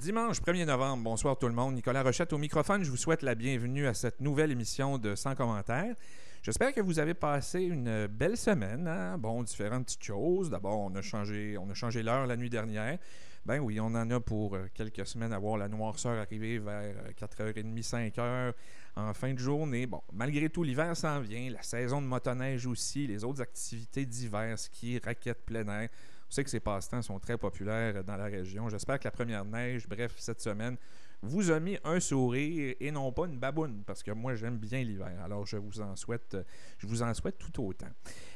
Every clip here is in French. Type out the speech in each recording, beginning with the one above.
Dimanche 1er novembre, bonsoir tout le monde. Nicolas Rochette au microphone. Je vous souhaite la bienvenue à cette nouvelle émission de Sans commentaires. J'espère que vous avez passé une belle semaine. Hein? Bon, différentes petites choses. D'abord, on a changé, on a changé l'heure la nuit dernière. Ben oui, on en a pour euh, quelques semaines à voir la noirceur arriver vers 4h30, euh, 5h en fin de journée. Bon, malgré tout, l'hiver s'en vient, la saison de motoneige aussi, les autres activités d'hiver, ski, raquettes plein air. On sait que ces passe-temps sont très populaires dans la région. J'espère que la première neige, bref, cette semaine, vous a mis un sourire et non pas une baboune, parce que moi j'aime bien l'hiver. Alors je vous en souhaite, je vous en souhaite tout autant.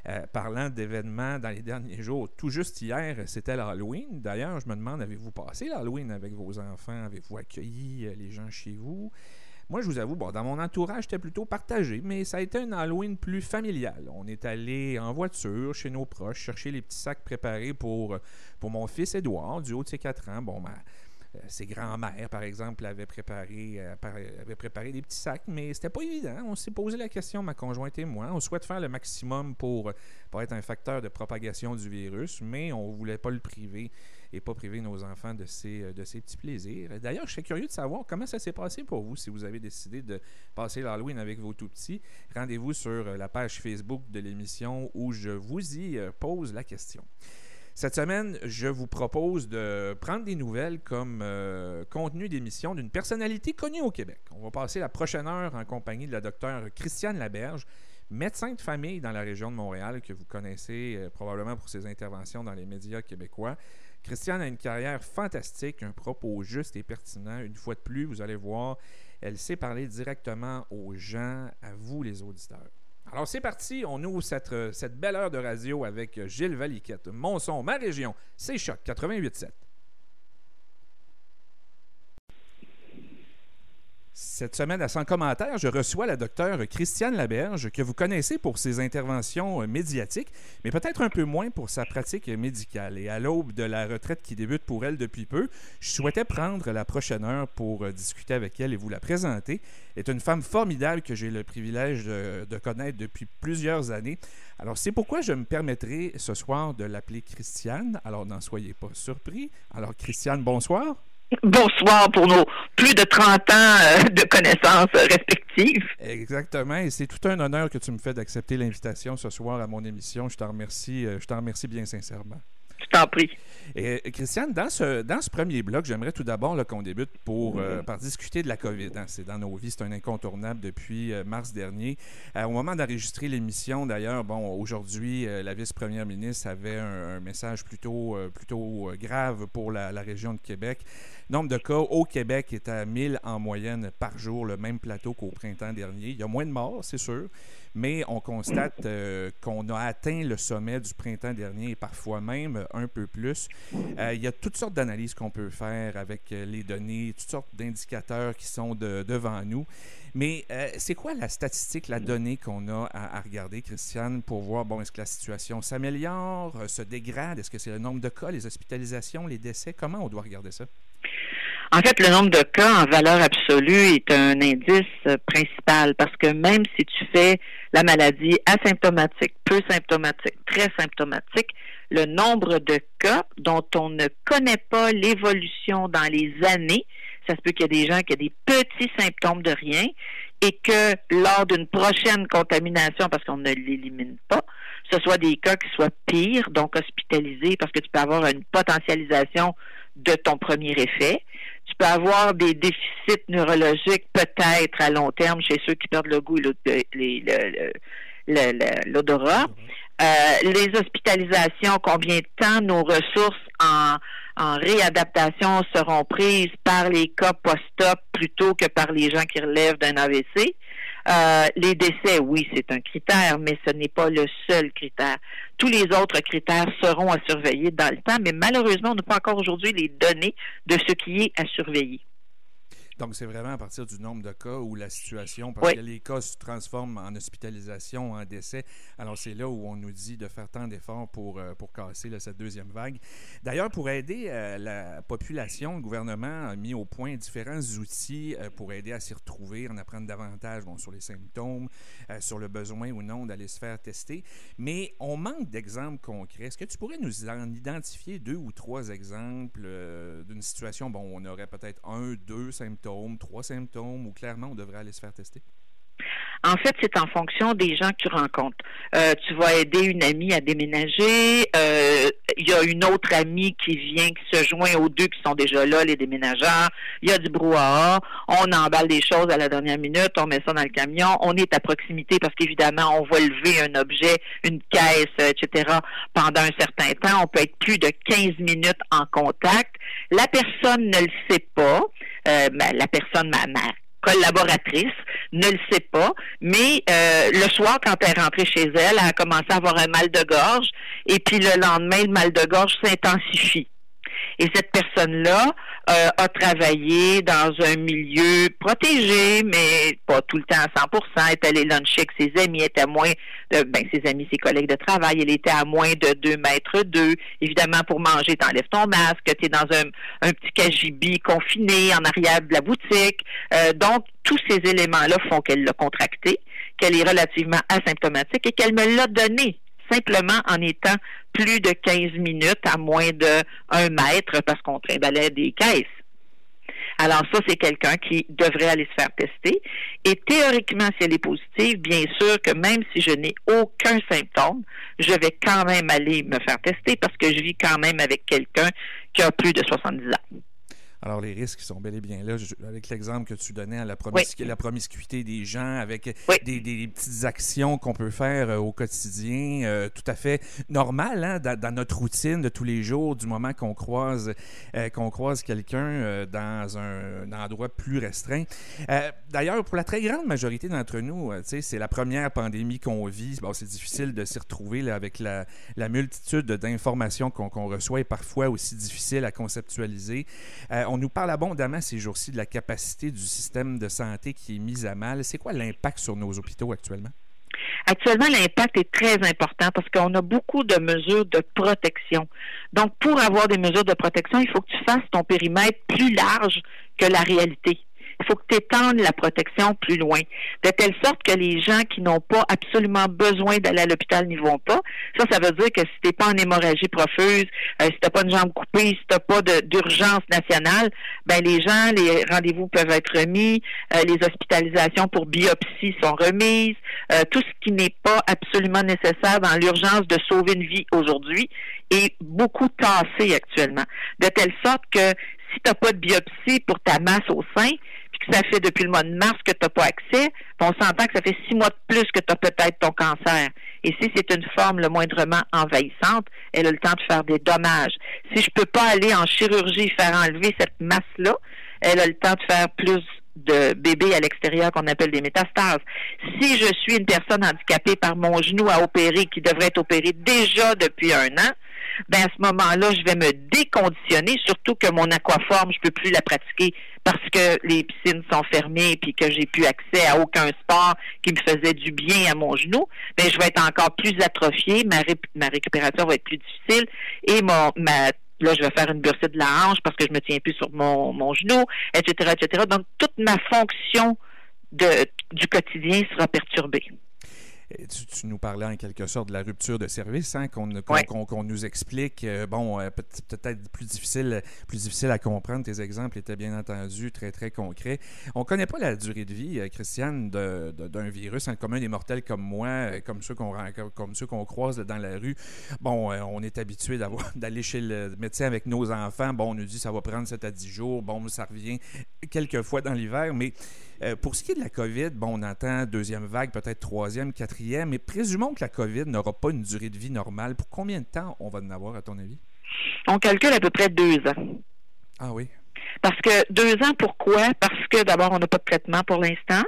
Euh, parlant d'événements dans les derniers jours, tout juste hier, c'était l'Halloween. D'ailleurs, je me demande, avez-vous passé l'Halloween avec vos enfants? Avez-vous accueilli euh, les gens chez vous? Moi, je vous avoue, bon, dans mon entourage, c'était plutôt partagé, mais ça a été un Halloween plus familial. On est allé en voiture chez nos proches chercher les petits sacs préparés pour, pour mon fils Édouard, du haut de ses 4 ans. Bon, euh, ses grands-mères, par exemple, avaient préparé, euh, avaient préparé des petits sacs, mais c'était pas évident. On s'est posé la question, ma conjointe et moi. On souhaite faire le maximum pour, pour être un facteur de propagation du virus, mais on voulait pas le priver et pas priver nos enfants de ces, euh, de ces petits plaisirs. D'ailleurs, je serais curieux de savoir comment ça s'est passé pour vous si vous avez décidé de passer l'Halloween avec vos tout-petits. Rendez-vous sur la page Facebook de l'émission où je vous y pose la question. Cette semaine, je vous propose de prendre des nouvelles comme euh, contenu d'émission d'une personnalité connue au Québec. On va passer la prochaine heure en compagnie de la docteure Christiane Laberge, médecin de famille dans la région de Montréal, que vous connaissez euh, probablement pour ses interventions dans les médias québécois. Christiane a une carrière fantastique, un propos juste et pertinent. Une fois de plus, vous allez voir, elle sait parler directement aux gens, à vous les auditeurs. Alors c'est parti, on ouvre cette, euh, belle heure de radio avec Gilles Valiquette. Mon son, ma région, c'est Choc 88.7. Cette semaine, à 100 commentaires, je reçois la docteure Christiane Laberge, que vous connaissez pour ses interventions euh, médiatiques, mais peut-être un peu moins pour sa pratique médicale. Et à l'aube de la retraite qui débute pour elle depuis peu, je souhaitais prendre la prochaine heure pour euh, discuter avec elle et vous la présenter. Elle est une femme formidable que j'ai le privilège de, de connaître depuis plusieurs années. Alors, c'est pourquoi je me permettrai ce soir de l'appeler Christiane. Alors, n'en soyez pas surpris. Alors, Christiane, bonsoir. Bonsoir pour nos plus de 30 ans euh, de connaissances respectives. Exactement, et c'est tout un honneur que tu me fais d'accepter l'invitation ce soir à mon émission. Je t'en remercie, euh, je t'en remercie bien sincèrement. Je t'en prie. Et, Christiane, dans ce, dans ce premier bloc, j'aimerais tout d'abord qu'on débute pour, euh, par discuter de la COVID. Hein. C'est dans nos vies, c'est un incontournable depuis euh, mars dernier. Euh, au moment d'enregistrer l'émission, d'ailleurs, bon, aujourd'hui, la vice-première ministre avait un, message plutôt, plutôt grave pour la, la, région de Québec. Nombre de cas au Québec est à 1000 en moyenne par jour, le même plateau qu'au printemps dernier. Il y a moins de morts, c'est sûr mais on constate euh, qu'on a atteint le sommet du printemps dernier et parfois même un peu plus. Euh, il y a toutes sortes d'analyses qu'on peut faire avec euh, les données, toutes sortes d'indicateurs qui sont devant nous. Mais c'est quoi la statistique, la donnée qu'on a à, regarder, Christiane, pour voir, bon, est-ce que la situation s'améliore, se dégrade? Est-ce que c'est le nombre de cas, les hospitalisations, les décès? Comment on doit regarder ça? En fait, le nombre de cas en valeur absolue est un indice principal parce que même si tu fais la maladie asymptomatique, peu symptomatique, très symptomatique, le nombre de cas dont on ne connaît pas l'évolution dans les années, ça se peut qu'il y ait des gens qui ont des petits symptômes de rien et que lors d'une prochaine contamination, parce qu'on ne l'élimine pas, ce soit des cas qui soient pires, donc hospitalisés, parce que tu peux avoir une potentialisation de ton premier effet. Tu peux avoir des déficits neurologiques peut-être à long terme chez ceux qui perdent le goût et l'odorat. Euh, les hospitalisations, combien de temps nos ressources en, en réadaptation seront prises par les cas post-op plutôt que par les gens qui relèvent d'un AVC. Euh, les décès, oui, c'est un critère, mais ce n'est pas le seul critère. Tous les autres critères seront à surveiller dans le temps, mais malheureusement, on n'a pas encore aujourd'hui les données de ce qui est à surveiller. Donc, c'est vraiment à partir du nombre de cas où la situation, parce que les cas se transforment en hospitalisation, en décès. Alors, c'est là où on nous dit de faire tant d'efforts pour, euh, pour casser cette deuxième vague. D'ailleurs, pour aider euh, la population, le gouvernement a mis au point différents outils euh, pour aider à s'y retrouver, en apprendre davantage bon, sur les symptômes, sur le besoin ou non d'aller se faire tester. Mais on manque d'exemples concrets. Est-ce que tu pourrais nous en identifier deux ou trois exemples d'une situation, bon, on aurait peut-être un, deux symptômes, trois symptômes, ou clairement on devrait aller se faire tester? En fait, c'est en fonction des gens que tu rencontres. Euh, tu vas aider une amie à déménager. Euh, il y a une autre amie qui vient, qui se joint aux deux qui sont déjà là, les déménageurs. Il y a du brouhaha. On emballe des choses à la dernière minute. On met ça dans le camion. On est à proximité parce qu'évidemment, on va lever un objet, une caisse, etc. pendant un certain temps. On peut être plus de 15 minutes en contact. La personne ne le sait pas. Euh, la personne, ma, ma collaboratrice ne le sait pas, mais euh, le soir, quand elle est rentrée chez elle, elle a commencé à avoir un mal de gorge, et puis le lendemain, le mal de gorge s'intensifie. Et cette personne-là euh, a travaillé dans un milieu protégé, mais pas tout le temps à 100% Elle est allée luncher avec ses amis, était à moins de, ben, ses amis, ses collègues de travail, elle était à moins de 2 mètres 2. Évidemment, pour manger, t'enlèves ton masque, tu es dans un, un petit cagibi confiné en arrière de la boutique. Euh, donc, tous ces éléments-là font qu'elle l'a contracté, qu'elle est relativement asymptomatique et qu'elle me l'a donné simplement en étant plus de 15 minutes à moins de 1 mètre parce qu'on trimballait des caisses. Alors ça, c'est quelqu'un qui devrait aller se faire tester. Et théoriquement, si elle est positive, bien sûr que même si je n'ai aucun symptôme, je vais quand même aller me faire tester parce que je vis quand même avec quelqu'un qui a plus de 70 ans. Alors, les risques sont bel et bien là, avec l'exemple que tu donnais à la, la promiscuité des gens, avec des, petites actions qu'on peut faire euh, au quotidien, euh, tout à fait normal hein, dans, notre routine de tous les jours, du moment qu'on croise, euh, qu'on croise quelqu'un dans un, endroit plus restreint. D'ailleurs, pour la très grande majorité d'entre nous, c'est la première pandémie qu'on vit. Bon, c'est difficile de s'y retrouver là, avec la, multitude d'informations qu'on reçoit et parfois aussi difficile à conceptualiser on nous parle abondamment ces jours-ci de la capacité du système de santé qui est mise à mal. C'est quoi l'impact sur nos hôpitaux actuellement? Actuellement, l'impact est très important parce qu'on a beaucoup de mesures de protection. Donc, pour avoir des mesures de protection, il faut que tu fasses ton périmètre plus large que la réalité faut que tu étendes la protection plus loin, de telle sorte que les gens qui n'ont pas absolument besoin d'aller à l'hôpital n'y vont pas. Ça, ça veut dire que si tu n'es pas en hémorragie profuse, euh, si tu n'as pas une jambe coupée, si tu n'as pas d'urgence nationale, ben les gens, les rendez-vous peuvent être remis, euh, les hospitalisations pour biopsie sont remises, euh, tout ce qui n'est pas absolument nécessaire dans l'urgence de sauver une vie aujourd'hui est beaucoup tassé actuellement. De telle sorte que si tu n'as pas de biopsie pour ta masse au sein, ça fait depuis le mois de mars que tu n'as pas accès, on s'entend que ça fait six mois de plus que tu as peut-être ton cancer. Et si c'est une forme le moindrement envahissante, elle a le temps de faire des dommages. Si je peux pas aller en chirurgie faire enlever cette masse-là, elle a le temps de faire plus de bébés à l'extérieur qu'on appelle des métastases. Si je suis une personne handicapée par mon genou à opérer qui devrait être opéré déjà depuis un an, ben à ce moment-là, je vais me déconditionner, surtout que mon aquaforme, je peux plus la pratiquer parce que les piscines sont fermées et que j'ai plus accès à aucun sport qui me faisait du bien à mon genou, ben je vais être encore plus atrophiée, ma, ma récupération va être plus difficile et mon ma là, je vais faire une bursite de la hanche parce que je me tiens plus sur mon, mon genou, etc., etc. Donc, toute ma fonction de, du quotidien sera perturbée. Tu, nous parlais en quelque sorte de la rupture de service, hein, qu'on nous explique. Euh, bon, euh, peut-être plus difficile, plus difficile à comprendre. Tes exemples étaient bien entendu très, très concrets. On ne connaît pas la durée de vie, euh, Christiane, d'un virus, un commun des mortels comme moi, comme ceux qu'on comme ceux qu'on croise dans la rue. Bon, on est habitué d'aller chez le médecin avec nos enfants. Bon, on nous dit ça va prendre 7 à 10 jours. Bon, ça revient quelques fois dans l'hiver, mais euh, pour ce qui est de la COVID, bon, on entend deuxième vague, peut-être troisième, quatrième, mais présumons que la COVID n'aura pas une durée de vie normale. Pour combien de temps on va en avoir, à ton avis? On calcule à peu près deux ans. Ah oui? Parce que deux ans, pourquoi? Parce que d'abord, on n'a pas de traitement pour l'instant.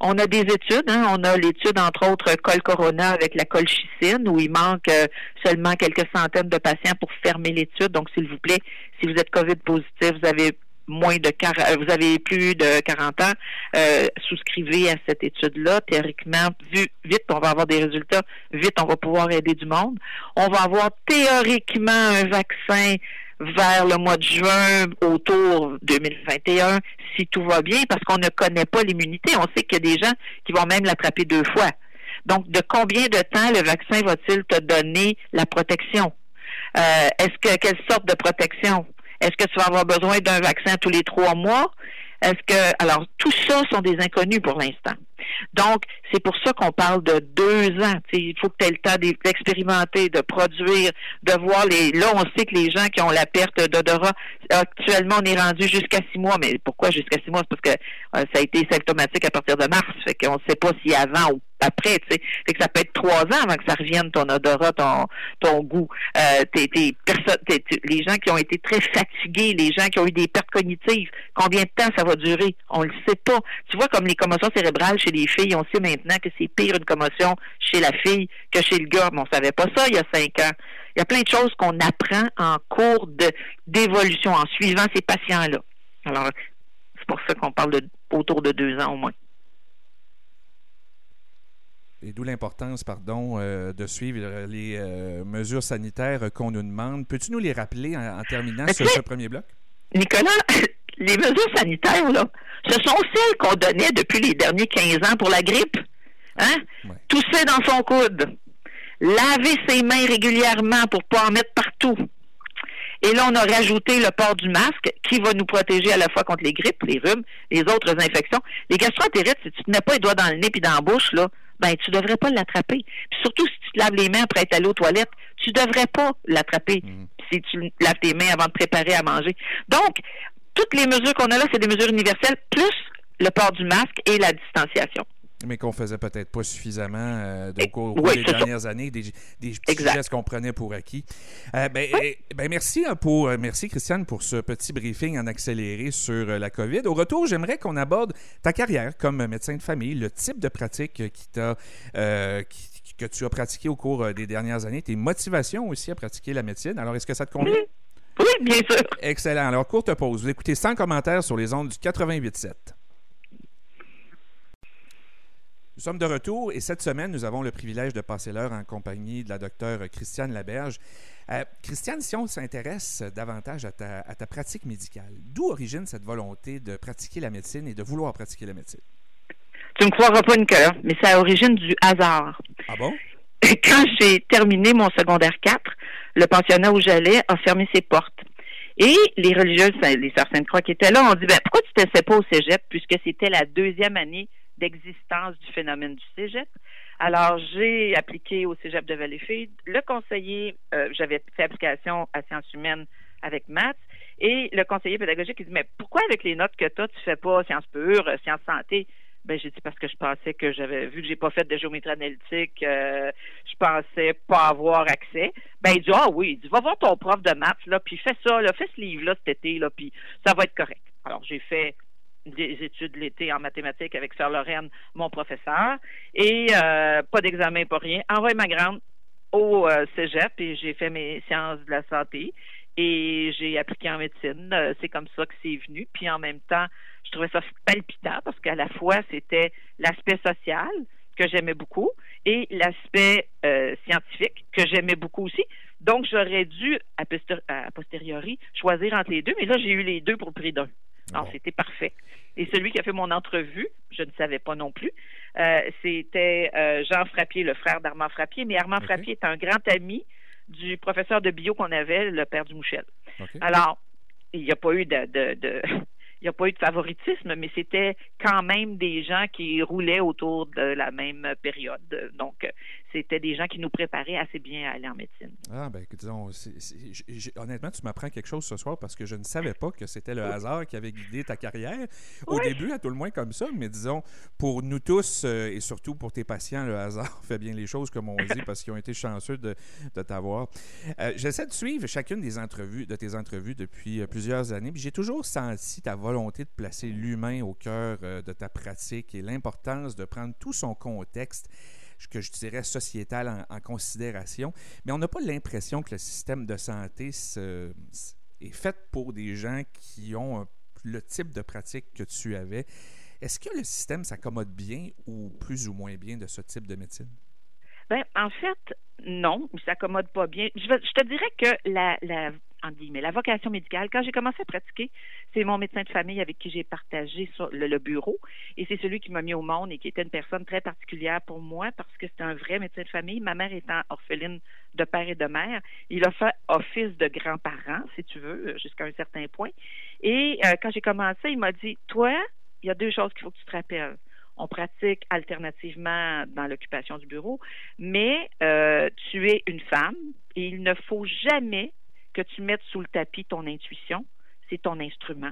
On a des études, hein. on a l'étude entre autres col corona avec la colchicine où il manque euh, seulement quelques centaines de patients pour fermer l'étude. Donc s'il vous plaît, si vous êtes COVID positif, vous avez moins de euh, vous avez plus de 40 ans, euh, souscrivez à cette étude-là. Théoriquement, vu, vite, on va avoir des résultats, vite, on va pouvoir aider du monde. On va avoir théoriquement un vaccin vers le mois de juin, autour 2021, si tout va bien, parce qu'on ne connaît pas l'immunité. On sait qu'il y a des gens qui vont même l'attraper deux fois. Donc, de combien de temps le vaccin va-t-il te donner la protection? Euh, est-ce que quelle sorte de protection? Est-ce que tu vas avoir besoin d'un vaccin tous les trois mois? Est-ce que alors tout ça sont des inconnus pour l'instant. Donc, c'est pour ça qu'on parle de deux ans. il faut que tu aies le temps d'expérimenter, de produire, de voir les. Là, on sait que les gens qui ont la perte d'odorat, actuellement, on est rendu jusqu'à six mois. Mais pourquoi jusqu'à six mois? C'est parce que euh, ça a été symptomatique à partir de mars. Fait qu'on ne sait pas si avant ou après, tu sais. Fait que ça peut être trois ans avant que ça revienne ton odorat, ton, goût. Euh, t'es, t'es, les gens qui ont été très fatigués, les gens qui ont eu des pertes cognitives, combien de temps ça va durer? On le sait pas. Tu vois, comme les commotions cérébrales chez les filles, on sait maintenant que c'est pire une commotion chez la fille que chez le gars. Mais on savait pas ça il y a cinq ans. Il y a plein de choses qu'on apprend en cours d'évolution, en suivant ces patients-là. Alors, c'est pour ça qu'on parle de autour de deux ans au moins. Et d'où l'importance, pardon, euh, de suivre les euh, mesures sanitaires qu'on nous demande. Peux-tu nous les rappeler en, terminant sur ce premier bloc? Nicolas, les mesures sanitaires, là, ce sont celles qu'on donnait depuis les derniers 15 ans pour la grippe. Hein? Tousser dans son coude. Laver ses mains régulièrement pour pas en mettre partout. Et là, on a rajouté le port du masque qui va nous protéger à la fois contre les grippes, les rhumes, les autres infections. Les gastroentérites, si tu ne mets pas les doigts dans le nez puis dans la bouche, là, ben tu devrais pas l'attraper. surtout si tu te laves les mains après être allé aux toilettes, tu devrais pas l'attraper mm. si tu laves tes mains avant de préparer à manger. Donc, toutes les mesures qu'on a là, c'est des mesures universelles, plus le port du masque et la distanciation. Mais qu'on faisait peut-être pas suffisamment euh, au cours, des dernières années, des, des petits gestes qu'on prenait pour acquis. Euh, ben, eh, ben, merci hein, pour, euh, merci Christiane pour ce petit briefing en accéléré sur la COVID. Au retour, j'aimerais qu'on aborde ta carrière comme médecin de famille, le type de pratique qui t'a, que tu as pratiqué au cours des dernières années, tes motivations aussi à pratiquer la médecine. Alors, est-ce que ça te convient? Oui, bien sûr. Excellent. Alors, courte pause. Vous écoutez 100 commentaires sur les ondes du 88.7. Nous sommes de retour et cette semaine, nous avons le privilège de passer l'heure en compagnie de la docteure Christiane Laberge. Euh, Christiane, si on s'intéresse davantage à ta, pratique médicale, d'où origine cette volonté de pratiquer la médecine et de vouloir pratiquer la médecine? Tu ne croiras pas, Nicolas, mais c'est à l'origine du hasard. Ah bon? Quand j'ai terminé mon secondaire 4, le pensionnat où j'allais a fermé ses portes. Et les religieuses, les sœurs Sainte-Croix qui étaient là, ont dit ben, pourquoi tu ne t'essaies pas au cégep, puisque c'était la deuxième année d'existence du phénomène du cégep. Alors, j'ai appliqué au cégep de Valleyfield. Le conseiller, euh, j'avais fait application à sciences humaines avec maths. Et le conseiller pédagogique, il dit, mais pourquoi avec les notes que tu as, tu fais pas sciences pures, sciences santé? Ben, j'ai dit parce que je pensais que j'avais vu que j'ai pas fait de géométrie analytique, euh, je pensais pas avoir accès. Ben, il dit, ah oui, il dit, va voir ton prof de maths, là, puis fais ça, là, fais ce livre-là cet été, là, puis ça va être correct. Alors, j'ai fait des études l'été en mathématiques avec Sœur Lorraine, mon professeur, et euh, pas d'examen, pas rien. Envoie ma grande au euh, cégep et j'ai fait mes sciences de la santé et j'ai appliqué en médecine. Euh, c'est comme ça que c'est venu. Puis en même temps, je trouvais ça palpitant parce qu'à la fois, c'était l'aspect social que j'aimais beaucoup et l'aspect scientifique que j'aimais beaucoup aussi. Donc, j'aurais dû, a posteriori, choisir entre les deux, mais là, j'ai eu les deux pour le prix d'un. Alors, c'était parfait. Et celui qui a fait mon entrevue, je ne savais pas non plus, euh, c'était euh, Jean Frappier, le frère d'Armand Frappier. Mais Armand Frappier est un grand ami du professeur de bio qu'on avait, le père du Mouchel. Alors, il n'y a pas eu de, il n'y a pas eu de favoritisme, mais c'était quand même des gens qui roulaient autour de la même période. Donc, c'était des gens qui nous préparaient assez bien à aller en médecine. Ah, ben, disons, honnêtement, tu m'apprends quelque chose ce soir parce que je ne savais pas que c'était le hasard qui avait guidé ta carrière. Au début, à tout le moins comme ça, mais disons, pour nous tous euh, et surtout pour tes patients, le hasard fait bien les choses, comme on dit, parce qu'ils ont été chanceux de, de t'avoir. Euh, j'essaie de suivre chacune des entrevues, de tes entrevues depuis euh, plusieurs années, puis j'ai toujours senti ta volonté de placer l'humain au cœur de ta pratique et l'importance de prendre tout son contexte que je dirais sociétal en, considération, mais on n'a pas l'impression que le système de santé est fait pour des gens qui ont le type de pratique que tu avais. Est-ce que le système s'accommode bien ou plus ou moins bien de ce type de médecine? Ben, en fait, non, il s'accommode pas bien. Je, te dirais que la, la, la vocation médicale, quand j'ai commencé à pratiquer, c'est mon médecin de famille avec qui j'ai partagé le, bureau et c'est celui qui m'a mis au monde et qui était une personne très particulière pour moi parce que c'était un vrai médecin de famille. Ma mère étant orpheline de père et de mère, il a fait office de grand-parent, si tu veux, jusqu'à un certain point. Et euh, quand j'ai commencé, il m'a dit, toi, il y a deux choses qu'il faut que tu te rappelles on pratique alternativement dans l'occupation du bureau, mais euh, tu es une femme et il ne faut jamais que tu mettes sous le tapis ton intuition, c'est ton instrument.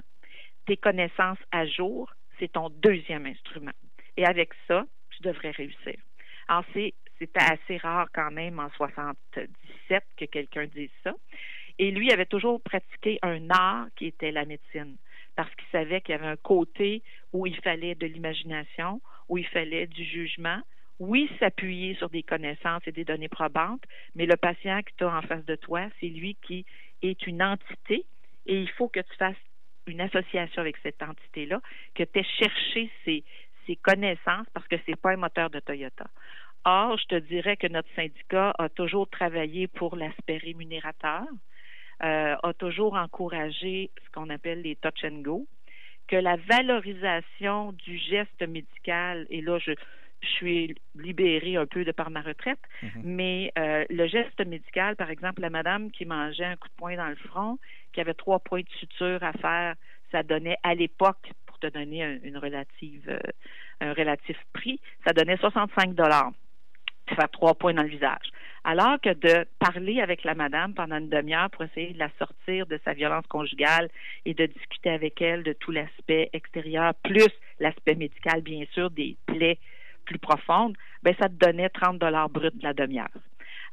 Tes connaissances à jour, c'est ton deuxième instrument. Et avec ça, tu devrais réussir. Alors, c'était assez rare quand même en 77 que quelqu'un dise ça. Et lui avait toujours pratiqué un art qui était la médecine parce qu'il savait qu'il y avait un côté où il fallait de l'imagination, où il fallait du jugement, oui, s'appuyer sur des connaissances et des données probantes, mais le patient que tu as en face de toi, c'est lui qui est une entité et il faut que tu fasses une association avec cette entité-là, que tu aies cherché ses, connaissances parce que ce n'est pas un moteur de Toyota. Or, je te dirais que notre syndicat a toujours travaillé pour l'aspect rémunérateur, euh, a toujours encouragé ce qu'on appelle les touch and go, que la valorisation du geste médical, et là, je, suis libérée un peu de par ma retraite, mhm. mais euh, le geste médical, par exemple, la madame qui mangeait un coup de poing dans le front, qui avait trois points de suture à faire, ça donnait à l'époque, pour te donner un, une relative, euh, un relatif prix, ça donnait 65 dollars faire trois points dans le visage. Alors que de parler avec la madame pendant une demi-heure pour essayer de la sortir de sa violence conjugale et de discuter avec elle de tout l'aspect extérieur, plus l'aspect médical, bien sûr, des plaies plus profondes, ben ça te donnait 30 dollars bruts de la demi-heure.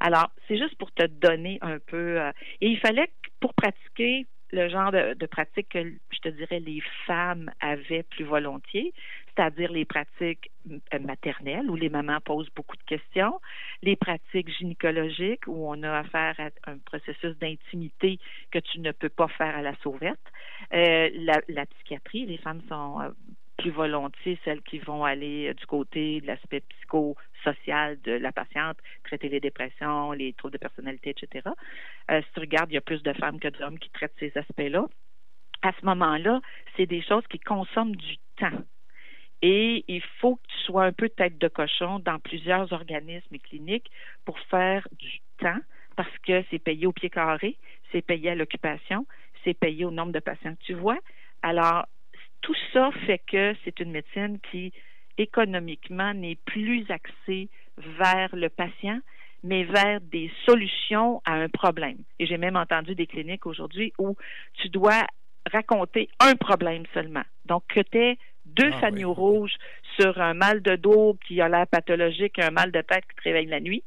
Alors, c'est juste pour te donner un peu. Euh, et il fallait que pour pratiquer le genre de, de pratique que je te dirais les femmes avaient plus volontiers, c'est-à-dire les pratiques euh, maternelles où les mamans posent beaucoup de questions, les pratiques gynécologiques où on a affaire à un processus d'intimité que tu ne peux pas faire à la sauvette, euh, la, la, psychiatrie, les femmes sont euh, plus volontiers celles qui vont aller du côté de l'aspect psychosocial de la patiente, traiter les dépressions, les troubles de personnalité, etc. si tu regardes, il y a plus de femmes que d'hommes qui traitent ces aspects-là. À ce moment-là, c'est des choses qui consomment du temps. Et il faut que tu sois un peu tête de cochon dans plusieurs organismes cliniques pour faire du temps parce que c'est payé au pied carré, c'est payé à l'occupation, c'est payé au nombre de patients que tu vois. Alors, tout ça fait que c'est une médecine qui, économiquement, n'est plus axée vers le patient, mais vers des solutions à un problème. Et j'ai même entendu des cliniques aujourd'hui où tu dois raconter un problème seulement. Donc, que tu deux ah, rouges sur un mal de dos qui a l'air pathologique, un mal de tête qui te réveille la nuit,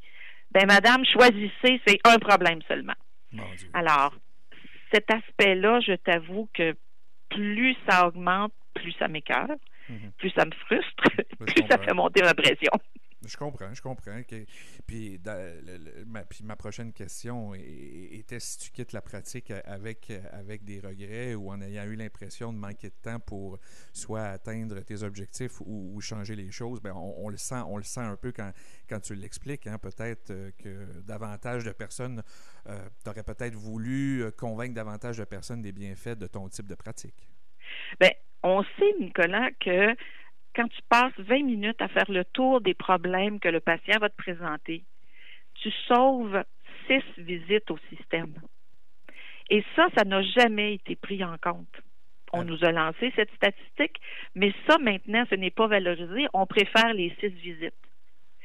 ben madame, choisissez, c'est un problème seulement. Alors, cet aspect-là, je t'avoue que plus ça augmente, plus ça m'écœure, mhm. plus ça me frustre, plus ça fait monter ma pression. Je comprends, je comprends. Puis, ma, prochaine question était si tu quittes la pratique avec, avec des regrets ou en ayant eu l'impression de manquer de temps pour soit atteindre tes objectifs ou, changer les choses, ben on, le sent, on le sent un peu quand, quand tu l'expliques. Hein. Peut-être euh, que davantage de personnes, euh, tu aurais peut-être voulu euh, convaincre davantage de personnes des bienfaits de ton type de pratique. Bien, on sait, Nicolas, que quand tu passes 20 minutes à faire le tour des problèmes que le patient va te présenter, tu sauves six visites au système. Et ça, ça n'a jamais été pris en compte. On ah. nous a lancé cette statistique, mais ça, maintenant, ce n'est pas valorisé. On préfère les six visites.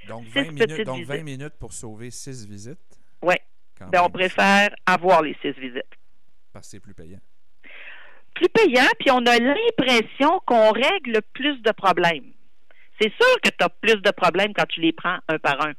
Donc, 20, minutes, donc 20 minutes pour sauver six visites? Oui. Ben, on préfère avoir les six visites. Parce que c'est plus payant payant, puis on a l'impression qu'on règle plus de problèmes. C'est sûr que tu as plus de problèmes quand tu les prends un par un.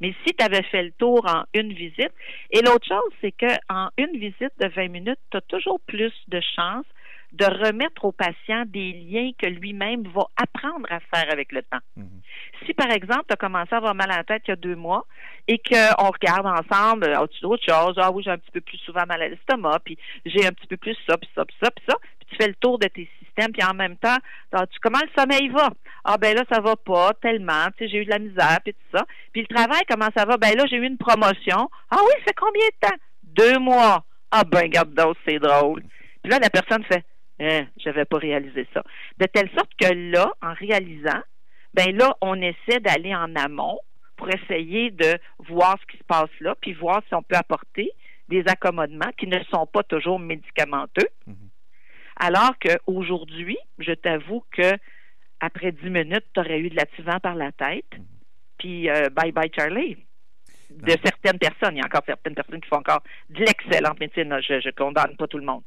Mais si tu avais fait le tour en une visite, et l'autre chose, c'est qu'en une visite de 20 minutes, tu as toujours plus de chances de remettre au patient des liens que lui-même va apprendre à faire avec le temps. Mhm. Si, par exemple, tu as commencé à avoir mal à la tête il y a deux mois et qu'on regarde ensemble, as-tu d'autres choses? Ah oui, j'ai un petit peu plus souvent mal à l'estomac, puis j'ai un petit peu plus ça, puis ça, puis ça, puis ça, puis tu fais le tour de tes systèmes, puis en même temps, tu, comment le sommeil va? Ah ben là, ça va pas tellement, tu sais, j'ai eu de la misère, puis tout ça. Puis le travail, comment ça va? Ben là, j'ai eu une promotion. Ah oui, ça fait combien de temps? Deux mois. Ah ben, garde donc, c'est drôle. Puis là, la personne fait, eh, j'avais pas réalisé ça. De telle sorte que là, en réalisant, ben là, on essaie d'aller en amont pour essayer de voir ce qui se passe là, puis voir si on peut apporter des accommodements qui ne sont pas toujours médicamenteux. Mhm. Alors qu'aujourd'hui, je t'avoue que après dix minutes, tu aurais eu de l'attivant par la tête, mhm. puis euh, bye bye Charlie. De certaines personnes, il y a encore certaines personnes qui font encore de l'excellente médecine. Je ne condamne pas tout le monde.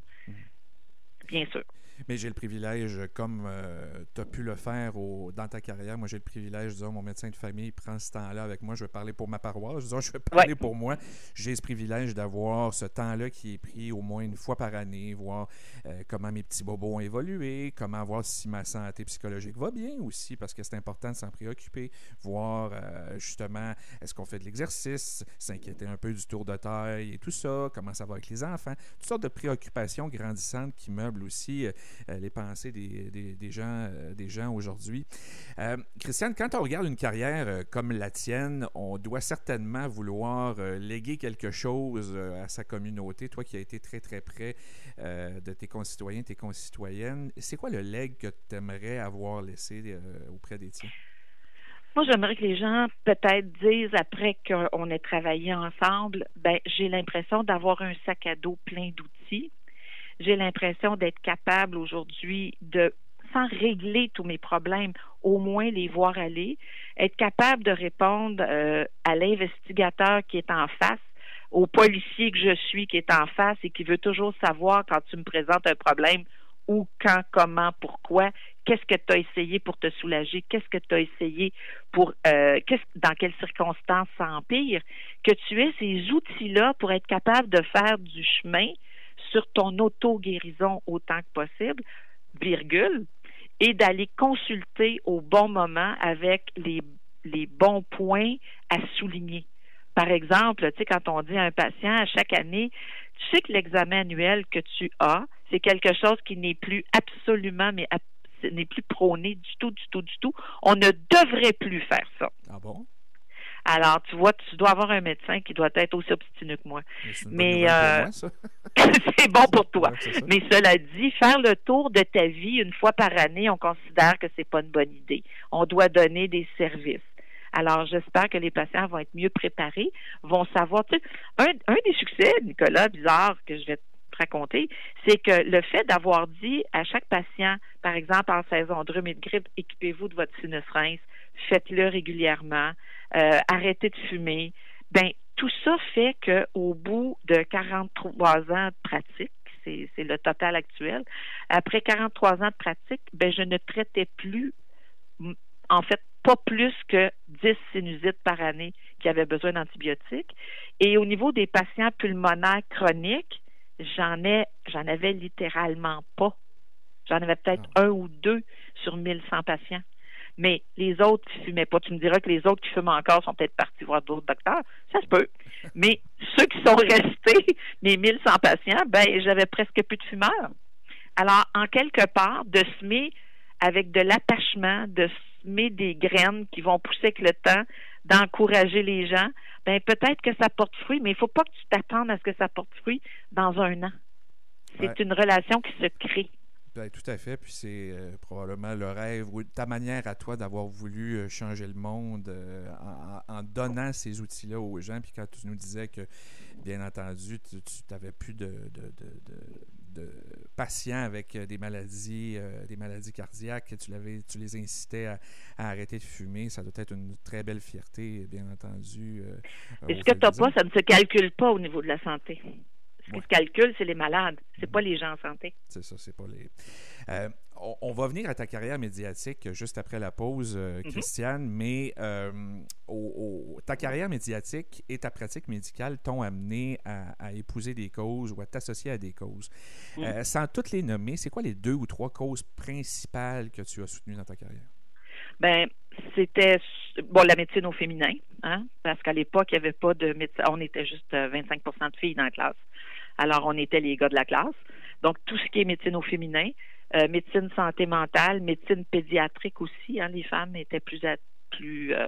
Bien sûr. Mais j'ai le privilège, comme euh, tu as pu le faire dans ta carrière, moi j'ai le privilège, disons, mon médecin de famille prend ce temps-là avec moi, je vais parler pour ma paroisse, disons, je vais parler pour moi. J'ai ce privilège d'avoir ce temps-là qui est pris au moins une fois par année, voir euh, comment mes petits bobos ont évolué, comment voir si ma santé psychologique va bien aussi, parce que c'est important de s'en préoccuper, voir euh, justement, est-ce qu'on fait de l'exercice, s'inquiéter un peu du tour de taille et tout ça, comment ça va avec les enfants, toutes sortes de préoccupations grandissantes qui meublent aussi les pensées des, des, gens, euh, des gens aujourd'hui. Euh, Christiane, quand on regarde une carrière comme la tienne, on doit certainement vouloir léguer quelque chose à sa communauté. Toi qui as été très, très près de tes concitoyens, tes concitoyennes, c'est quoi le leg que tu aimerais avoir laissé auprès des tiens? Moi, j'aimerais que les gens peut-être disent après qu'on ait travaillé ensemble, ben j'ai l'impression d'avoir un sac à dos plein d'outils j'ai l'impression d'être capable aujourd'hui de sans régler tous mes problèmes, au moins les voir aller, être capable de répondre euh, à l'investigateur qui est en face, au policier que je suis qui est en face et qui veut toujours savoir quand tu me présentes un problème où, quand, comment, pourquoi, qu'est-ce que tu as essayé pour te soulager, qu'est-ce que tu as essayé pour, euh, dans quelles circonstances ça empire, que tu aies ces outils-là pour être capable de faire du chemin sur ton auto-guérison autant que possible, virgule, et d'aller consulter au bon moment avec les, les bons points à souligner. Par exemple, tu sais, quand on dit à un patient à chaque année, tu sais que l'examen annuel que tu as, c'est quelque chose qui n'est plus absolument, mais n'est plus prôné du tout, du tout, du tout. On ne devrait plus faire ça. Ah bon? Alors, tu vois, tu dois avoir un médecin qui doit être aussi obstiné que moi. Mais, euh, c'est bon pour toi. Mais cela dit, faire le tour de ta vie une fois par année, on considère que c'est pas une bonne idée. On doit donner des services. Alors, j'espère que les patients vont être mieux préparés, vont savoir. Tu sais, un, un des succès, Nicolas, bizarre, que je vais te raconter, c'est que le fait d'avoir dit à chaque patient, par exemple en saison de rhume et de grippe, équipez-vous de votre sinus faites-le régulièrement, euh, arrêtez de fumer. Ben tout ça fait qu'au bout de 43 ans de pratique, c'est le total actuel, après 43 ans de pratique, ben je ne traitais plus, en fait, pas plus que 10 sinusites par année qui avaient besoin d'antibiotiques. Et au niveau des patients pulmonaires chroniques, j'en ai, j'en avais littéralement pas. J'en avais peut-être ah. un ou deux sur 1100 patients mais les autres qui fumaient pas. Tu me diras que les autres qui fument encore sont peut-être partis voir d'autres docteurs. Ça se peut. Mais ceux qui sont restés, mes 1100 patients, ben, j'avais presque plus de fumeurs. Alors, en quelque part, de semer avec de l'attachement, de semer des graines qui vont pousser avec le temps, d'encourager les gens, ben peut-être que ça porte fruit, mais il ne faut pas que tu t'attendes à ce que ça porte fruit dans un an. C'est une relation qui se crée. Ben, tout à fait. Puis c'est euh, probablement le rêve ou ta manière à toi d'avoir voulu euh, changer le monde euh, en, donnant ces outils-là aux gens. Puis quand tu nous disais que, bien entendu, tu n'avais plus de, de, patients avec des maladies, des maladies cardiaques, tu, tu les incitais à, arrêter de fumer, ça doit être une très belle fierté, bien entendu. Et ce que tu n'as pas, ça ne se calcule pas au niveau de la santé. Ce qui se calcule, c'est les malades, c'est pas les gens en santé. C'est ça, c'est pas les. Euh, on, va venir à ta carrière médiatique juste après la pause, euh, mhm. Christiane, mais euh, ta carrière médiatique et ta pratique médicale t'ont amené à, épouser des causes ou à t'associer à des causes. Mhm. sans toutes les nommer, c'est quoi les deux ou trois causes principales que tu as soutenues dans ta carrière? Ben, c'était bon la médecine au féminin, hein, parce qu'à l'époque il n'y avait pas de médecin, on était juste 25% de filles dans la classe. Alors, on était les gars de la classe. Donc, tout ce qui est médecine au féminin, euh, médecine santé mentale, médecine pédiatrique aussi. Hein, les femmes étaient plus, plus euh,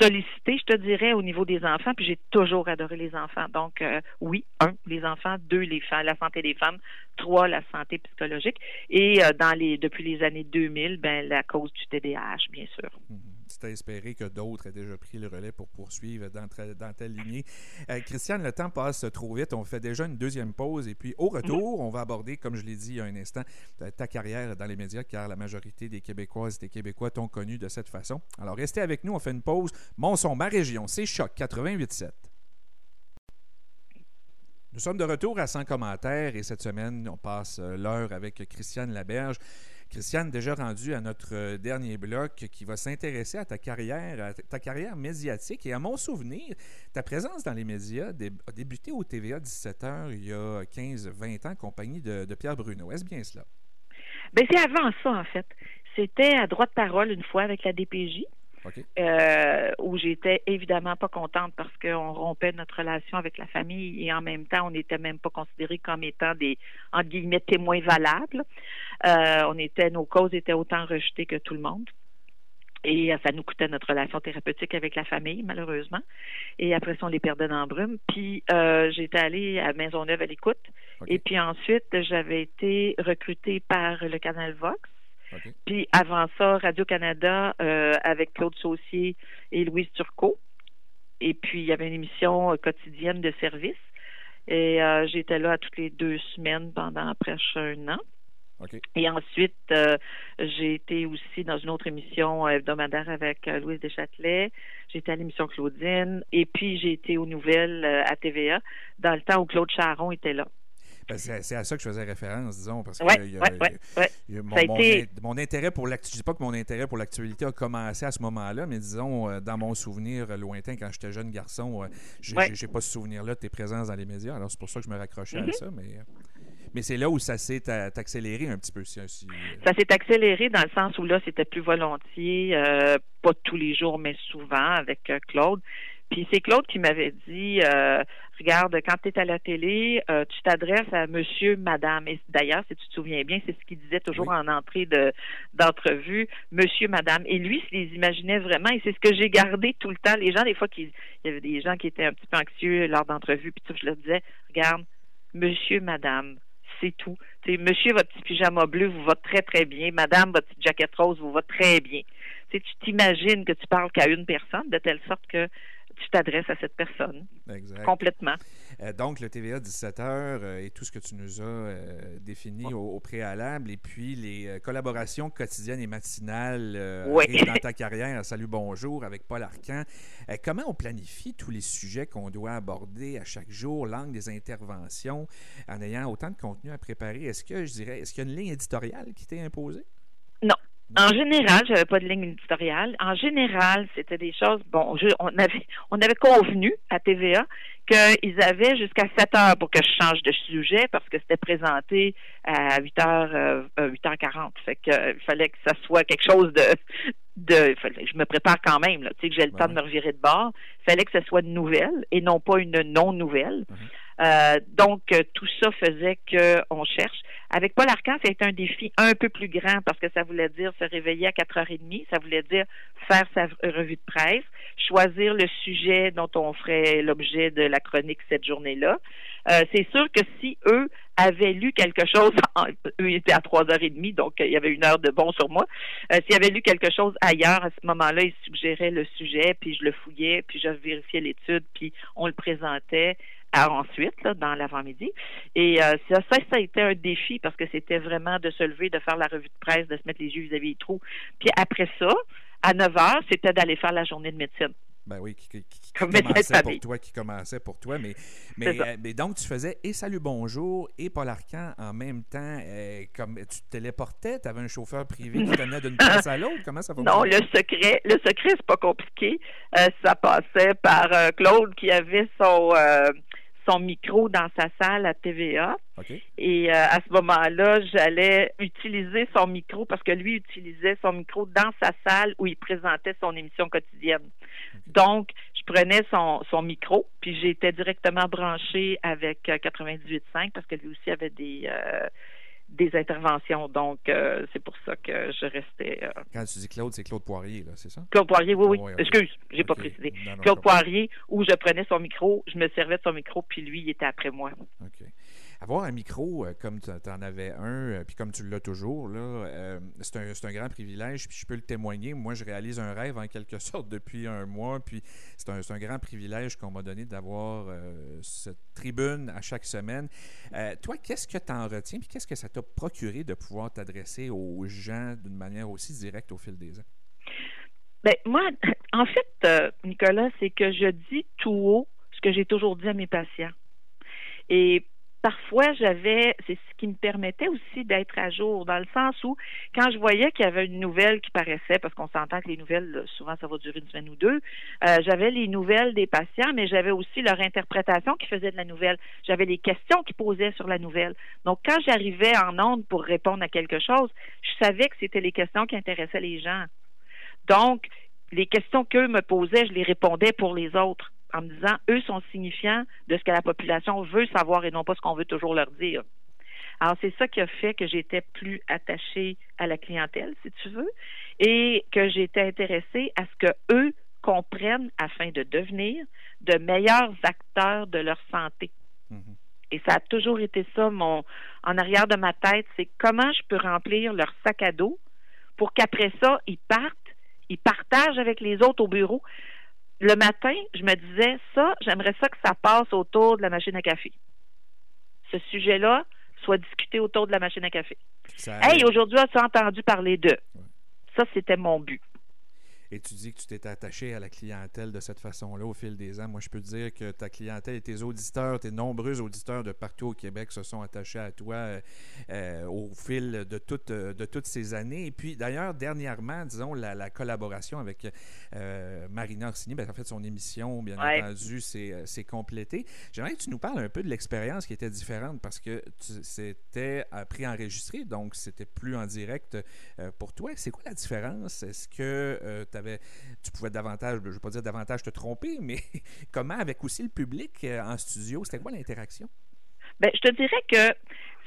sollicitées, je te dirais, au niveau des enfants. Puis j'ai toujours adoré les enfants. Donc, euh, oui, un, les enfants, deux, les la santé des femmes, trois, la santé psychologique. Et dans les depuis les années 2000, ben la cause du TDAH, bien sûr. Mm-hmm c'est à espérer que d'autres aient déjà pris le relais pour poursuivre dans, dans telle lignée. Euh, Christiane, le temps passe trop vite. On fait déjà une deuxième pause et puis au retour, on va aborder, comme je l'ai dit il y a un instant, ta carrière dans les médias, car la majorité des Québécoises et des Québécois t'ont connu de cette façon. Alors restez avec nous, on fait une pause. Mon son, ma région, c'est Choc 88.7. Nous sommes de retour à 100 commentaires et cette semaine, on passe euh, l'heure avec Christiane Laberge. Christiane, déjà rendue à notre euh, dernier bloc qui va s'intéresser à ta carrière, à ta carrière médiatique. Et à mon souvenir, ta présence dans les médias a débuté au TVA 17h il y a 15-20 ans, compagnie de, Pierre Bruno. Est-ce bien cela? Bien, c'est avant ça, en fait. C'était à droite parole une fois avec la DPJ. Euh, où j'étais évidemment pas contente parce qu'on rompait notre relation avec la famille et en même temps, on n'était même pas considérés comme étant des, entre guillemets, témoins valables. Euh, on était, nos causes étaient autant rejetées que tout le monde. Et euh, ça nous coûtait notre relation thérapeutique avec la famille, malheureusement. Et après ça, on les perdait dans brume. Puis, j'étais allée à Maisonneuve à l'écoute. Et puis ensuite, j'avais été recrutée par le Canal Vox puis avant ça, Radio-Canada euh, avec Claude Saucier et Louise Turcot. Et puis, il y avait une émission euh, quotidienne de service. Et euh, j'étais là toutes les deux semaines pendant presque un an. Et ensuite, j'ai été aussi dans une autre émission hebdomadaire avec Louise Deschâtelet. J'étais à l'émission Claudine. Et puis, j'ai été aux nouvelles à TVA dans le temps où Claude Charon était là. Ben, c'est à ça que je faisais référence, disons, parce que mon, intérêt pour l'actualité, je dis pas que mon intérêt pour l'actualité a commencé à ce moment-là, mais disons, euh, dans mon souvenir lointain, quand j'étais jeune garçon, euh, j'ai pas ce souvenir-là de tes présences dans les médias, alors c'est pour ça que je me raccrochais à mm-hmm. ça, mais... Euh, mais c'est là où ça s'est accéléré un petit peu. Ça s'est accéléré dans le sens où là, c'était plus volontiers, pas tous les jours, mais souvent avec Claude. Puis c'est Claude qui m'avait dit, euh, regarde, quand tu es à la télé, euh, tu t'adresses à monsieur, madame. Et d'ailleurs, si tu te souviens bien, c'est ce qu'il disait toujours en entrée de d'entrevue, monsieur, madame. Et lui, il les imaginait vraiment. Et c'est ce que j'ai gardé tout le temps. Les gens, des fois, qui, il y avait des gens qui étaient un petit peu anxieux lors d'entrevue, puis tout, je leur disais, regarde, monsieur, madame c'est tout. monsieur, votre petit pyjama bleu vous va très, très bien. Madame, votre petite jaquette rose vous va très bien. tu t'imagines que tu parles qu'à une personne, de telle sorte que tu t'adresses à cette personne. Exact. Complètement. Euh, donc, le TVA 17 heures euh, et tout ce que tu nous as euh, défini au, préalable, et puis les collaborations quotidiennes et matinales dans ta carrière. Salut, bonjour avec Paul Arcan. comment on planifie tous les sujets qu'on doit aborder à chaque jour, l'angle des interventions, en ayant autant de contenu à préparer? Est-ce que je dirais, est-ce qu'il y a une ligne éditoriale qui t'est imposée? Non, en général, j'avais pas de ligne éditoriale. En général, c'était des choses. Bon, on avait on avait convenu à TVA qu'ils avaient jusqu'à 7 heures pour que je change de sujet parce que c'était présenté à 8 h 8h40. Fait que euh, il fallait que ça soit quelque chose de de fallait que je me prépare quand même là, tu sais que j'ai le temps de me revirer de bord. Il fallait que ce soit une nouvelle et non pas une non nouvelle. Mhm. Euh, donc, euh, tout ça faisait qu'on cherche. Avec Paul Arcan, c'est un défi un peu plus grand parce que ça voulait dire se réveiller à 4h30, ça voulait dire faire sa revue de presse, choisir le sujet dont on ferait l'objet de la chronique cette journée-là. Euh, c'est sûr que si eux avaient lu quelque chose, eux étaient à 3h30, donc il y avait une heure de bon sur moi. S'ils avaient lu quelque chose ailleurs, à ce moment-là, ils suggéraient le sujet, puis je le fouillais, puis je vérifiais l'étude, puis on le présentait ensuite, là, dans l'avant-midi. Et euh, ça, ça, a été un défi parce que c'était vraiment de se lever, de faire la revue de presse, de se mettre les yeux vis-à-vis des trous. Puis après ça, à 9 heures, c'était d'aller faire la journée de médecine. Ben oui, qui, commençait pour toi, qui commençait pour toi. Mais, mais, euh, mais, donc, tu faisais et Salut Bonjour et Paul Arcan en même temps. Euh, comme Tu te téléportais? Tu avais un chauffeur privé qui tenait d'une place à l'autre? Comment ça fonctionnait? Non, le secret, le secret, c'est pas compliqué. ça passait par Claude qui avait son son micro dans sa salle à TVA. Et euh, à ce moment-là, j'allais utiliser son micro parce que lui utilisait son micro dans sa salle où il présentait son émission quotidienne. Donc, je prenais son, son micro, puis j'étais directement branchée avec 98.5 parce que lui aussi avait des des interventions. Donc, c'est pour ça que je restais. Quand tu dis Claude, c'est Claude Poirier, là, c'est ça? Claude Poirier, oui, oui. Excuse, j'ai pas précisé. Claude Poirier, où je prenais son micro, je me servais de son micro, puis lui, il était après moi. OK. Avoir un micro euh, comme tu en avais un, euh, puis comme tu l'as toujours, là, euh, c'est un, un, grand privilège, puis je peux le témoigner. Moi, je réalise un rêve en quelque sorte depuis un mois, puis c'est un, un, grand privilège qu'on m'a donné d'avoir cette tribune à chaque semaine. toi, qu'est-ce que tu en retiens, puis qu'est-ce que ça t'a procuré de pouvoir t'adresser aux gens d'une manière aussi directe au fil des ans? Ben, moi, en fait, Nicolas, c'est que je dis tout haut ce que j'ai toujours dit à mes patients. Et parfois j'avais, c'est ce qui me permettait aussi d'être à jour, dans le sens où quand je voyais qu'il y avait une nouvelle qui paraissait, parce qu'on s'entend que les nouvelles, souvent ça va durer une semaine ou deux, euh, j'avais les nouvelles des patients, mais j'avais aussi leur interprétation qui faisait de la nouvelle. J'avais les questions qu'ils posaient sur la nouvelle. Donc quand j'arrivais en onde pour répondre à quelque chose, je savais que c'était les questions qui intéressaient les gens. Donc, les questions qu'eux me posaient, je les répondais pour les autres en me disant, eux sont signifiants de ce que la population veut savoir et non pas ce qu'on veut toujours leur dire. Alors, c'est ça qui a fait que j'étais plus attachée à la clientèle, si tu veux, et que j'étais intéressée à ce que eux comprennent afin de devenir de meilleurs acteurs de leur santé. Mm-hmm. Et ça a toujours été ça, mon, en arrière de ma tête, c'est comment je peux remplir leur sac à dos pour qu'après ça, ils partent, ils partagent avec les autres au bureau le matin, je me disais, ça, j'aimerais ça que ça passe autour de la machine à café. Ce sujet-là soit discuté autour de la machine à café. hey, aujourd'hui, as-tu entendu parler d'eux? Ça, c'était mon but. Et tu dis que tu t'es attaché à la clientèle de cette façon-là au fil des ans. Moi, je peux te dire que ta clientèle et tes auditeurs, tes nombreux auditeurs de partout au Québec se sont attachés à toi euh, euh, au fil de, toutes de toutes ces années. Et puis, d'ailleurs, dernièrement, disons, la, collaboration avec euh, Marina Orsini, bien, en fait, son émission, bien entendu, s'est complétée. J'aimerais que tu nous parles un peu de l'expérience qui était différente parce que c'était pré-enregistré, donc c'était plus en direct pour toi. C'est quoi la différence? Est-ce que tu tu pouvais davantage, je ne veux pas dire davantage te tromper, mais comment avec aussi le public euh, en studio, c'était quoi l'interaction? Ben, je te dirais que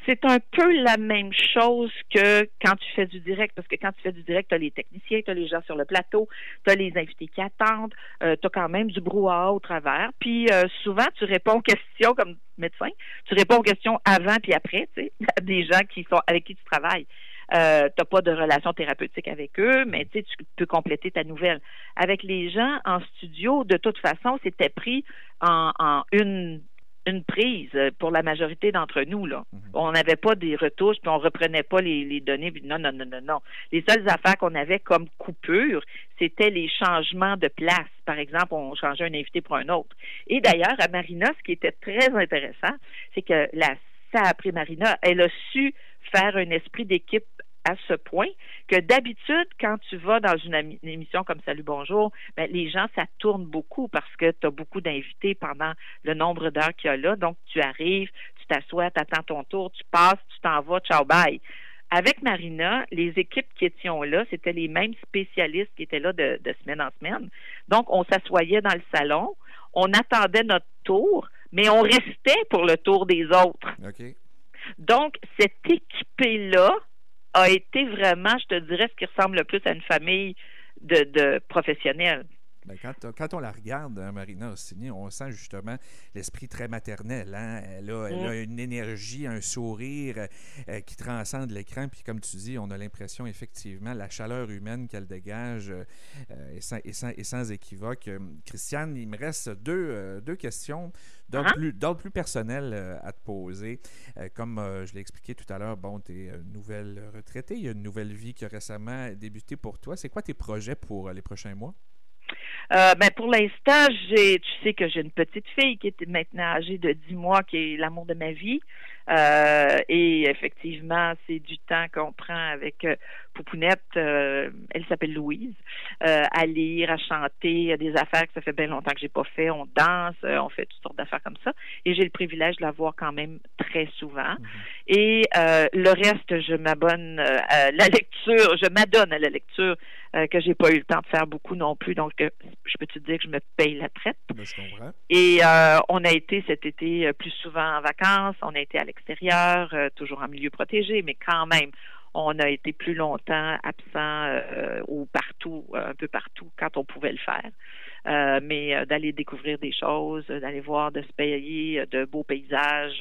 c'est un peu la même chose que quand tu fais du direct, parce que quand tu fais du direct, tu as les techniciens, tu as les gens sur le plateau, tu as les invités qui attendent, euh, tu as quand même du brouhaha au travers. Puis euh, souvent, tu réponds aux questions comme médecin, tu réponds aux questions avant puis après, tu sais, des gens qui sont avec qui tu travailles. Euh, tu n'as pas de relation thérapeutique avec eux, mais tu peux compléter ta nouvelle. Avec les gens en studio, de toute façon, c'était pris en, une une prise pour la majorité d'entre nous. Là. Mhm. On n'avait pas des retouches, puis on reprenait pas les, données. non, non, non, non, non. Les seules affaires qu'on avait comme coupure, c'était les changements de place. Par exemple, on changeait un invité pour un autre. Et d'ailleurs, à Marina, ce qui était très intéressant, c'est que la ça a appris Marina, elle a su faire un esprit d'équipe à ce point que d'habitude, quand tu vas dans une, émission comme Salut Bonjour, ben, les gens, ça tourne beaucoup parce que tu as beaucoup d'invités pendant le nombre d'heures qu'il y a là. Donc, tu arrives, tu t'assois, tu attends ton tour, tu passes, tu t'en vas, ciao, bye. Avec Marina, les équipes qui étaient là, c'était les mêmes spécialistes qui étaient là de, de semaine en semaine. Donc, on s'assoyait dans le salon, on attendait notre tour, mais on restait pour le tour des autres. Donc, cette équipée-là a été vraiment, je te dirais, ce qui ressemble le plus à une famille de, de professionnels. Ben, quand, on la regarde, hein, Marina Ossini, on sent justement l'esprit très maternel. Hein? Elle, a, mm. une énergie, un sourire euh, qui transcende l'écran. Puis comme tu dis, on a l'impression effectivement la chaleur humaine qu'elle dégage euh, est, sans, équivoque. Euh, Christiane, il me reste deux, deux questions d'ordre uh-huh. plus, plus, personnel à te poser. comme je l'ai expliqué tout à l'heure, bon, tu es une nouvelle retraitée, il y a une nouvelle vie qui a récemment débuté pour toi. C'est quoi tes projets pour les prochains mois? Euh, ben pour l'instant, j'ai, tu sais que j'ai une petite fille qui est maintenant âgée de 10 mois, qui est l'amour de ma vie. Euh, et effectivement, c'est du temps qu'on prend avec euh, Poupounette. Euh, elle s'appelle Louise. à lire, à chanter, des affaires que ça fait bien longtemps que j'ai pas fait. On danse, on fait toutes sortes d'affaires comme ça. Et j'ai le privilège de la voir quand même très souvent. Mhm. Et le reste, je m'abonne à la lecture. Je m'adonne à la lecture euh, que j'ai pas eu le temps de faire beaucoup non plus. Donc, euh, je peux te dire que je me paye la traite? Ben, je comprends. Et euh, on a été cet été plus souvent en vacances, on a été à l'extérieur, toujours en milieu protégé, mais quand même, on a été plus longtemps absent ou partout, un peu partout, quand on pouvait le faire. Euh, mais euh, d'aller découvrir des choses, d'aller voir de ce pays, euh, de beaux paysages,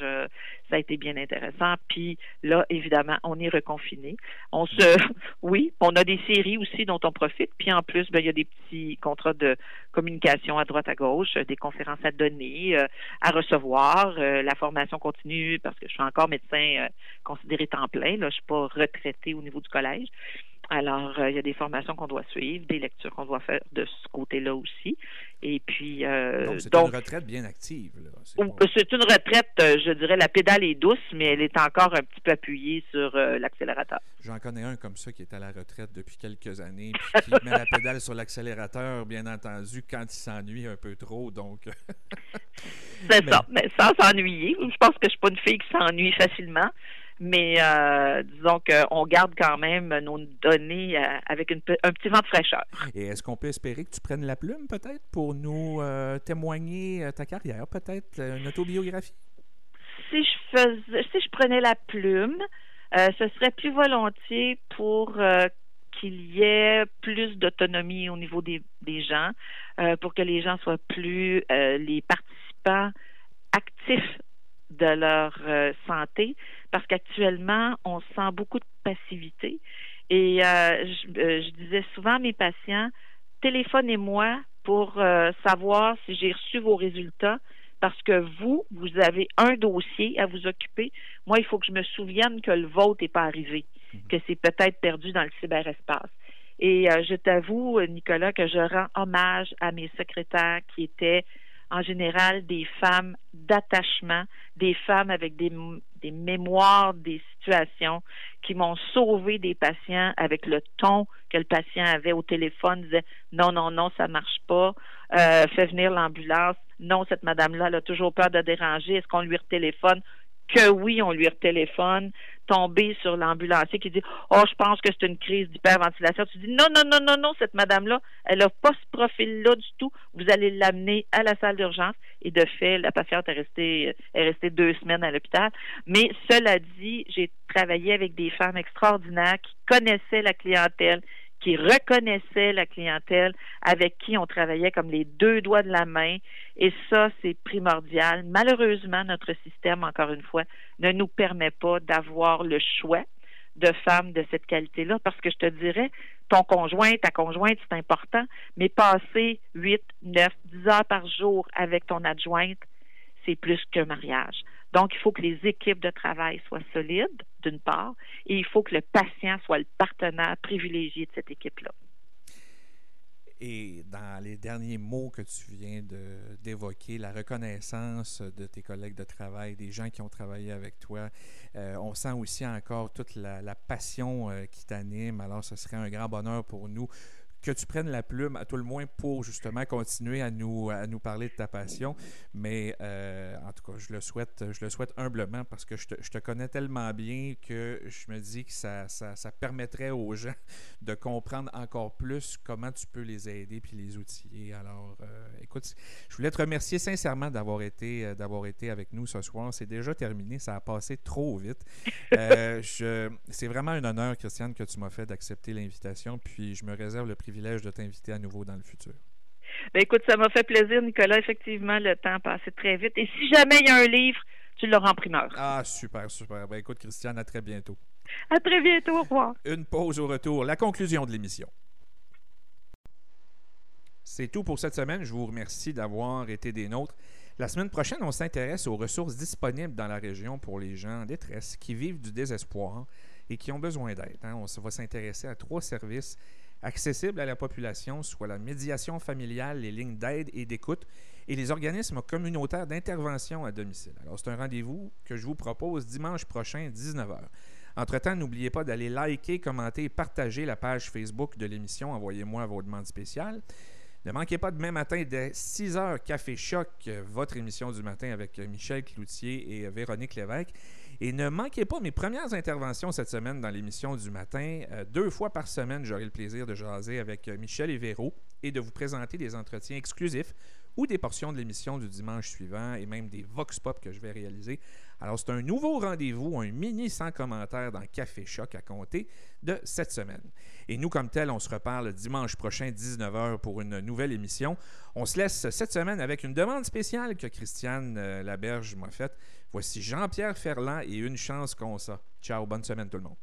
ça a été bien intéressant. Puis là, évidemment, on est reconfiné. On se, oui, on a des séries aussi dont on profite. Puis en plus, ben, il y a des petits contrats de communication à droite à gauche, des conférences à donner, à recevoir, la formation continue parce que je suis encore médecin considéré temps plein. Là, je suis pas retraité au niveau du collège. Alors, euh, il y a des formations qu'on doit suivre, des lectures qu'on doit faire de ce côté-là aussi. Et puis, euh, donc, c'est une retraite bien active. C'est une retraite, euh, je dirais, la pédale est douce, mais elle est encore un petit peu appuyée sur l'accélérateur. J'en connais un comme ça qui est à la retraite depuis quelques années, puis qui met la pédale sur l'accélérateur, bien entendu, quand il s'ennuie un peu trop. Donc, c'est ça, mais sans s'ennuyer. Je pense que je ne suis pas une fille qui s'ennuie facilement mais euh, disons qu'on garde quand même nos données euh, avec un petit vent de fraîcheur. Et est-ce qu'on peut espérer que tu prennes la plume peut-être pour nous euh, témoigner ta carrière, peut-être une autobiographie? Si je faisais, si je prenais la plume, ce serait plus volontiers pour qu'il y ait plus d'autonomie au niveau des, des gens, pour que les gens soient plus les participants actifs de leur santé, parce qu'actuellement, on sent beaucoup de passivité. Et euh, euh, je, disais souvent à mes patients, téléphonez-moi pour euh, savoir si j'ai reçu vos résultats, parce que vous, vous avez un dossier à vous occuper. Moi, il faut que je me souvienne que le vôtre n'est pas arrivé, mhm. que c'est peut-être perdu dans le cyberespace. Et je t'avoue, Nicolas, que je rends hommage à mes secrétaires qui étaient en général des femmes d'attachement, des femmes avec des, des mémoires des situations qui m'ont sauvé des patients avec le ton que le patient avait au téléphone, disait non, non, non, ça marche pas, euh, fais venir l'ambulance, non, cette madame-là, elle a toujours peur de déranger, est-ce qu'on lui retéléphone? Que oui, on lui retéléphone tomber sur l'ambulancier qui dit Oh, je pense que c'est une crise d'hyperventilation. Tu dis Non, non, non, non, non, cette madame-là, elle n'a pas ce profil-là du tout. Vous allez l'amener à la salle d'urgence. Et de fait, la patiente est restée, est restée deux semaines à l'hôpital. Mais cela dit, j'ai travaillé avec des femmes extraordinaires qui connaissaient la clientèle, qui reconnaissaient la clientèle, avec qui on travaillait comme les deux doigts de la main. Et ça, c'est primordial. Malheureusement, notre système, encore une fois, ne nous permet pas d'avoir le choix de femmes de cette qualité-là, parce que je te dirais, ton conjoint, ta conjointe, c'est important, mais passer 8, 9, 10 heures par jour avec ton adjointe, c'est plus qu'un mariage. Donc, il faut que les équipes de travail soient solides, d'une part, et il faut que le patient soit le partenaire privilégié de cette équipe-là. Et dans les derniers mots que tu viens d'évoquer, la reconnaissance de tes collègues de travail, des gens qui ont travaillé avec toi, euh, on sent aussi encore toute la, passion euh, qui t'anime. Alors, ce serait un grand bonheur pour nous que tu prennes la plume, à tout le moins pour justement continuer à nous, à nous parler de ta passion. Mais euh, en tout cas, je le souhaite, je le souhaite humblement parce que je te, je te connais tellement bien que je me dis que ça, ça, ça, permettrait aux gens de comprendre encore plus comment tu peux les aider puis les outiller. Alors, euh, écoute, je voulais te remercier sincèrement d'avoir été, euh, d'avoir été avec nous ce soir. C'est déjà terminé, ça a passé trop vite. c'est vraiment un honneur, Christiane, que tu m'as fait d'accepter l'invitation. Puis je me réserve le privilège de t'inviter à nouveau dans le futur. Ben écoute, ça m'a fait plaisir, Nicolas. Effectivement, le temps passé très vite. Et si jamais il y a un livre, tu l'auras en primeur. Ah, super, super. Ben écoute, Christiane, à très bientôt. À très bientôt. Au revoir. Une pause au retour. La conclusion de l'émission. C'est tout pour cette semaine. Je vous remercie d'avoir été des nôtres. La semaine prochaine, on s'intéresse aux ressources disponibles dans la région pour les gens en détresse qui vivent du désespoir et qui ont besoin d'aide. Hein. On va s'intéresser à trois services accessibles à la population, soit la médiation familiale, les lignes d'aide et d'écoute et les organismes communautaires d'intervention à domicile. Alors, c'est un rendez-vous que je vous propose dimanche prochain, 19h. Entre-temps, n'oubliez pas d'aller liker, commenter et partager la page Facebook de l'émission. Envoyez-moi vos demandes spéciales. Ne manquez pas demain matin dès 6 h Café Choc, votre émission du matin avec Michel Cloutier et Véronique Lévesque. Et ne manquez pas mes premières interventions cette semaine dans l'émission du matin. Euh, deux fois par semaine, j'aurai le plaisir de jaser avec euh, Michel et et de vous présenter des entretiens exclusifs ou des portions de l'émission du dimanche suivant et même des Vox Pop que je vais réaliser. Alors, c'est un nouveau rendez-vous, un mini sans commentaire dans Café Choc à compter de cette semaine. Et nous, comme tel, on se reparle dimanche prochain, 19h, pour une nouvelle émission. On se laisse cette semaine avec une demande spéciale que Christiane euh, Laberge m'a faite. Voici Jean-Pierre Ferland et une chance qu'on ça. Ciao, bonne semaine tout le monde.